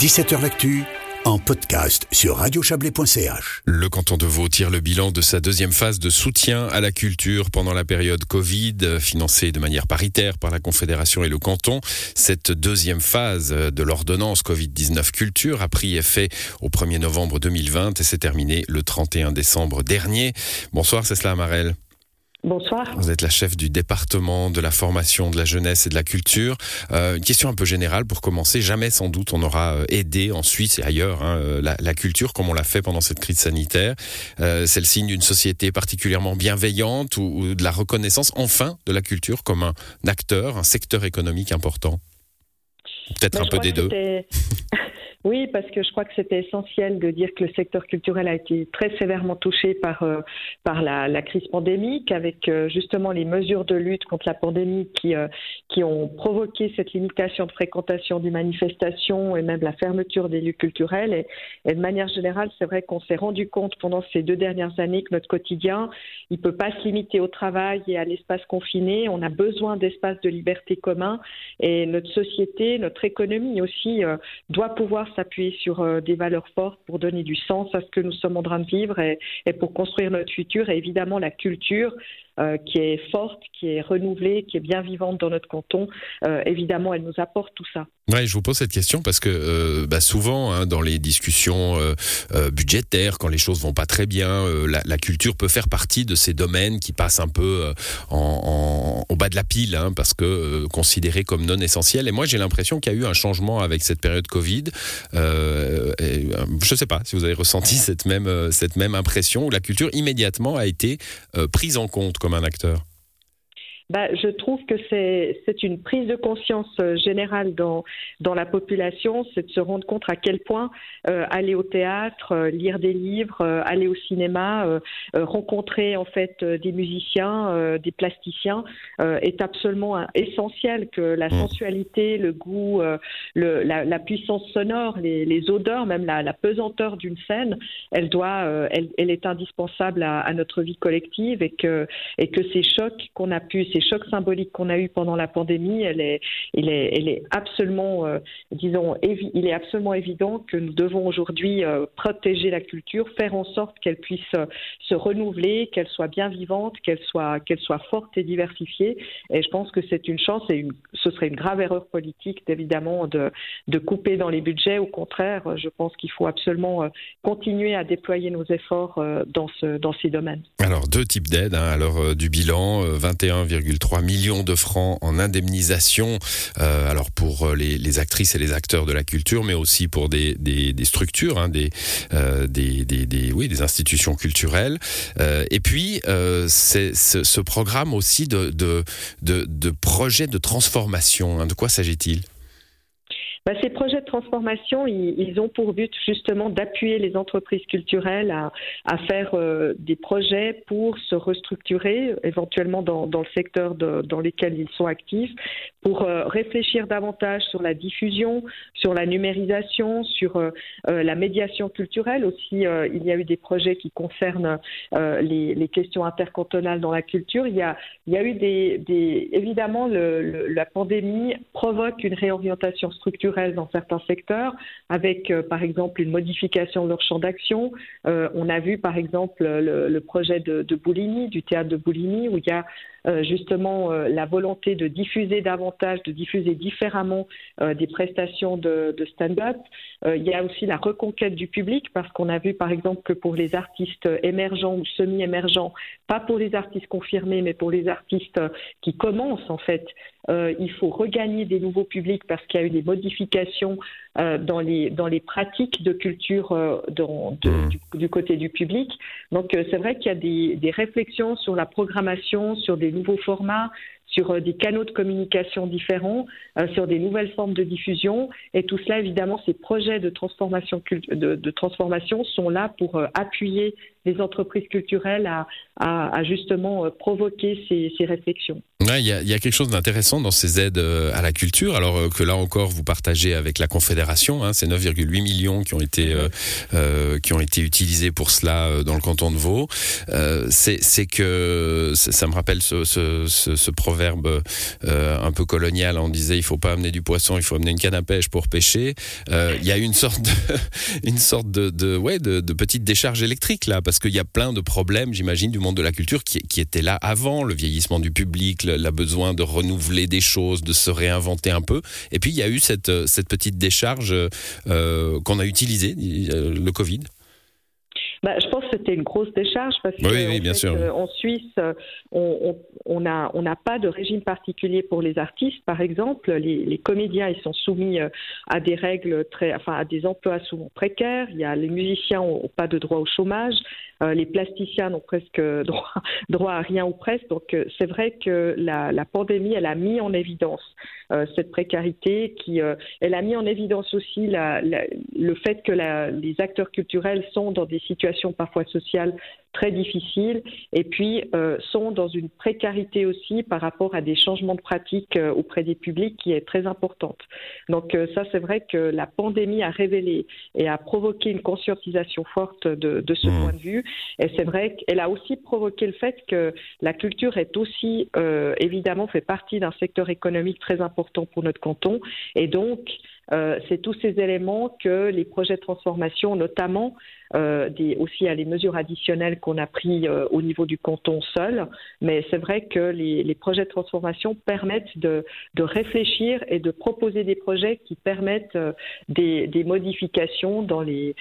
17h L'actu en podcast sur radiochablais.ch. Le canton de Vaud tire le bilan de sa deuxième phase de soutien à la culture pendant la période Covid, financée de manière paritaire par la Confédération et le canton. Cette deuxième phase de l'ordonnance Covid-19 culture a pris effet au 1er novembre 2020 et s'est terminée le 31 décembre dernier. Bonsoir, c'est cela. Bonsoir. Vous êtes la chef du département de la formation, de la jeunesse et de la culture. Euh, une question un peu générale pour commencer. Jamais sans doute on aura euh, aidé en Suisse et ailleurs hein, euh, la, la, culture comme on l'a fait pendant cette crise sanitaire. Euh, c'est le signe d'une société particulièrement bienveillante ou, ou, de la reconnaissance enfin de la culture comme un acteur, un secteur économique important. Peut-être un peu des deux. Oui, parce que je crois que c'était essentiel de dire que le secteur culturel a été très sévèrement touché par, euh, par la, la, crise pandémique, avec euh, justement les mesures de lutte contre la pandémie qui, euh, qui ont provoqué cette limitation de fréquentation des manifestations et même la fermeture des lieux culturels. Et, de manière générale, c'est vrai qu'on s'est rendu compte pendant ces deux dernières années que notre quotidien, il ne peut pas se limiter au travail et à l'espace confiné. On a besoin d'espaces de liberté communs et notre société, notre économie aussi euh, doit pouvoir s'appuyer sur euh, des valeurs fortes pour donner du sens à ce que nous sommes en train de vivre et, et pour construire notre futur. Et évidemment, la culture, euh, qui est forte, qui est renouvelée, qui est bien vivante dans notre canton, euh, évidemment, elle nous apporte tout ça. Ouais, je vous pose cette question parce que euh, bah souvent hein, dans les discussions budgétaires, quand les choses vont pas très bien, la, culture peut faire partie de ces domaines qui passent un peu en, en, au bas de la pile hein, parce que considérés comme non essentiels. Et moi, j'ai l'impression qu'il y a eu un changement avec cette période Covid. Et, je sais pas si vous avez ressenti cette même cette même impression où la culture immédiatement a été prise en compte comme un acteur. Bah, je trouve que c'est une prise de conscience euh, générale dans, dans la population, c'est de se rendre compte à quel point euh, aller au théâtre, euh, lire des livres, euh, aller au cinéma, euh, euh, rencontrer en fait des musiciens, des plasticiens est absolument essentiel, que la mmh. sensualité, le goût, le, la, la, puissance sonore, les, les odeurs, même la, la pesanteur d'une scène, elle, doit, elle, elle, est indispensable à, à, notre vie collective et que, et que ces chocs qu'on a pu, ces les chocs symboliques qu'on a eu pendant la pandémie, elle est, il est, elle est absolument, euh, disons, il est absolument évident que nous devons aujourd'hui euh, protéger la culture, faire en sorte qu'elle puisse euh, se renouveler, qu'elle soit bien vivante, qu'elle soit, qu'elle soit forte et diversifiée. Et je pense que c'est une chance et ce serait une grave erreur politique, évidemment, de, de couper dans les budgets. Au contraire, je pense qu'il faut absolument continuer à déployer nos efforts dans, ce, dans ces domaines. Alors, deux types d'aides. Hein. Alors, du bilan, 21, 3 millions de francs en indemnisation, euh, alors pour les, les, actrices et les acteurs de la culture, mais aussi pour des, structures, hein, des, euh, des, institutions culturelles. Euh, et puis, euh, ce, programme aussi de, de, de, projets de transformation. Hein, de quoi s'agit-il? Bah, ces projets de transformation, ils, ont pour but justement d'appuyer les entreprises culturelles à, faire euh, des projets pour se restructurer, éventuellement dans, le secteur dans lequel ils sont actifs, pour euh, réfléchir davantage sur la diffusion, sur la numérisation, sur euh, la médiation culturelle aussi. Il y a eu des projets qui concernent les, questions intercantonales dans la culture. Il y a, eu des, évidemment la pandémie provoque une réorientation structurelle dans certains secteurs, avec euh, par exemple une modification de leur champ d'action. Euh, on a vu par exemple le, projet de, de, Bouligny, du théâtre de Bouligny, où il y a justement euh, la volonté de diffuser davantage, de diffuser différemment euh, des prestations de, de stand-up. il y a aussi la reconquête du public, parce qu'on a vu par exemple que pour les artistes émergents ou semi-émergents, pas pour les artistes confirmés, mais pour les artistes qui commencent en fait, euh, il faut regagner des nouveaux publics parce qu'il y a eu des modifications euh, dans, les, dans les pratiques de culture euh, dans, de, mmh. du, du, côté du public. Donc c'est vrai qu'il y a des, des réflexions sur la programmation, sur des nouveaux formats, sur euh, des canaux de communication différents, euh, sur des nouvelles formes de diffusion. Et tout cela, évidemment, ces projets de transformation, de, transformation sont là pour euh, appuyer les entreprises culturelles à, à, justement euh, provoquer ces, ces réflexions. Ouais, il y, a, y a quelque chose d'intéressant dans ces aides euh, à la culture, alors euh, que là encore vous partagez avec la Confédération, hein, c'est 9,8 millions qui ont été euh, qui ont été utilisés pour cela dans le canton de Vaud. c'est que ça me rappelle ce, ce, ce, ce proverbe proverbe un peu colonial. On disait il faut pas amener du poisson, il faut amener une canne à pêche pour pêcher. Il y a une sorte une sorte de, ouais de, petite décharge électrique là, parce qu'il y a plein de problèmes, j'imagine, du monde de la culture qui, qui étaient là avant le vieillissement du public, le, le besoin de renouveler des choses, de se réinventer un peu. Et puis il y a eu cette cette petite décharge euh, qu'on a utilisée, le Covid. Bah, je pense que c'était une grosse décharge parce que oui, bien sûr. Euh, en Suisse, on n'a on, pas de régime particulier pour les artistes, par exemple. Les, les, comédiens, ils sont soumis euh, à des règles très, enfin, à des emplois souvent précaires. Il y a les musiciens n'ont pas de droit au chômage. Euh, les plasticiens n'ont presque droit, droit à rien ou presque. Donc euh, c'est vrai que la, la, pandémie, elle a mis en évidence euh, cette précarité, qui, elle a mis en évidence aussi la, le fait que les acteurs culturels sont dans des situations parfois sociales très difficiles et puis euh, sont dans une précarité aussi par rapport à des changements de pratiques euh, auprès des publics qui est très importante. Donc euh, ça, c'est vrai que la pandémie a révélé et a provoqué une conscientisation forte de, de ce mmh. point de vue. Et c'est vrai qu'elle a aussi provoqué le fait que la culture est aussi, évidemment, fait partie d'un secteur économique très important pour notre canton. Et donc, euh, c'est tous ces éléments que les projets de transformation, notamment euh, des, aussi à les mesures additionnelles qu'on a pris euh, au niveau du canton seul, mais c'est vrai que les, projets de transformation permettent de, réfléchir et de proposer des projets qui permettent euh, des, modifications dans les,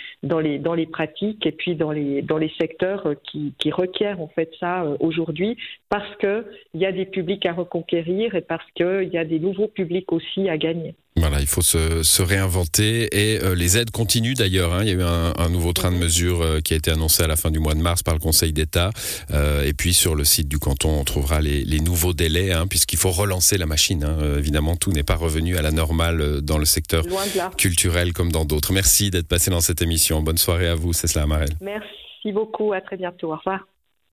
pratiques et puis dans les, secteurs qui, qui requièrent en fait ça aujourd'hui parce qu'il y a des publics à reconquérir et parce qu'il y a des nouveaux publics aussi à gagner. Voilà, il faut se, se réinventer et euh, les aides continuent d'ailleurs. Hein. Il y a eu un, un, nouveau train de mesures euh, qui a été annoncé à la fin du mois de mars par le Conseil d'État. Euh, et puis sur le site du canton, on trouvera les, les nouveaux délais, hein, puisqu'il faut relancer la machine. Hein. Évidemment, tout n'est pas revenu à la normale dans le secteur culturel comme dans d'autres. Merci d'être passé dans cette émission. Bonne soirée à vous, Cécile Amarel. Merci beaucoup, à très bientôt. Au revoir.